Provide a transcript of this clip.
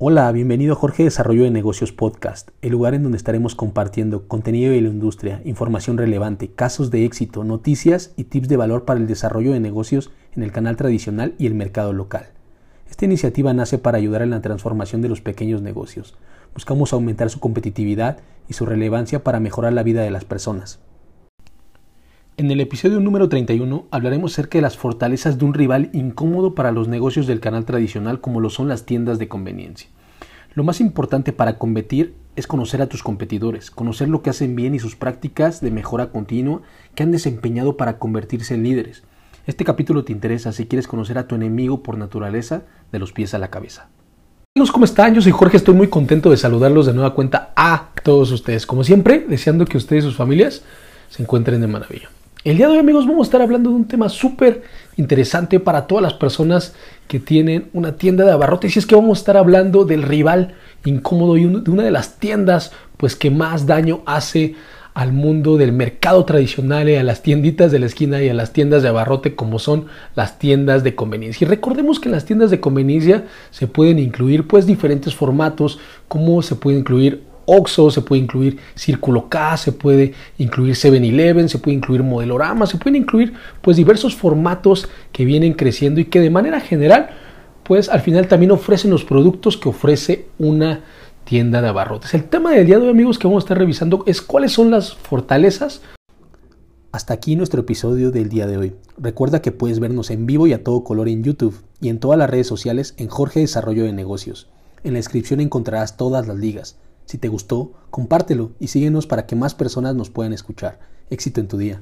Hola, bienvenido a Jorge Desarrollo de Negocios Podcast, el lugar en donde estaremos compartiendo contenido de la industria, información relevante, casos de éxito, noticias y tips de valor para el desarrollo de negocios en el canal tradicional y el mercado local. Esta iniciativa nace para ayudar en la transformación de los pequeños negocios. Buscamos aumentar su competitividad y su relevancia para mejorar la vida de las personas. En el episodio número 31 hablaremos acerca de las fortalezas de un rival incómodo para los negocios del canal tradicional como lo son las tiendas de conveniencia. Lo más importante para competir es conocer a tus competidores, conocer lo que hacen bien y sus prácticas de mejora continua que han desempeñado para convertirse en líderes. Este capítulo te interesa si quieres conocer a tu enemigo por naturaleza de los pies a la cabeza. Amigos, ¿cómo están? Yo soy Jorge, estoy muy contento de saludarlos de nueva cuenta a todos ustedes. Como siempre, deseando que ustedes y sus familias se encuentren de maravilla. El día de hoy amigos vamos a estar hablando de un tema súper interesante para todas las personas que tienen una tienda de abarrotes y es que vamos a estar hablando del rival incómodo y de una de las tiendas pues que más daño hace al mundo del mercado tradicional y a las tienditas de la esquina y a las tiendas de abarrote como son las tiendas de conveniencia. Y recordemos que en las tiendas de conveniencia se pueden incluir pues diferentes formatos como se puede incluir Oxxo, se puede incluir Círculo K, se puede incluir 7-Eleven, se puede incluir Modelorama, se pueden incluir pues diversos formatos que vienen creciendo y que de manera general pues al final también ofrecen los productos que ofrece una tienda de abarrotes. El tema del día de hoy amigos que vamos a estar revisando es cuáles son las fortalezas hasta aquí nuestro episodio del día de hoy. Recuerda que puedes vernos en vivo y a todo color en YouTube y en todas las redes sociales en Jorge Desarrollo de Negocios. En la descripción encontrarás todas las ligas. Si te gustó, compártelo y síguenos para que más personas nos puedan escuchar. Éxito en tu día.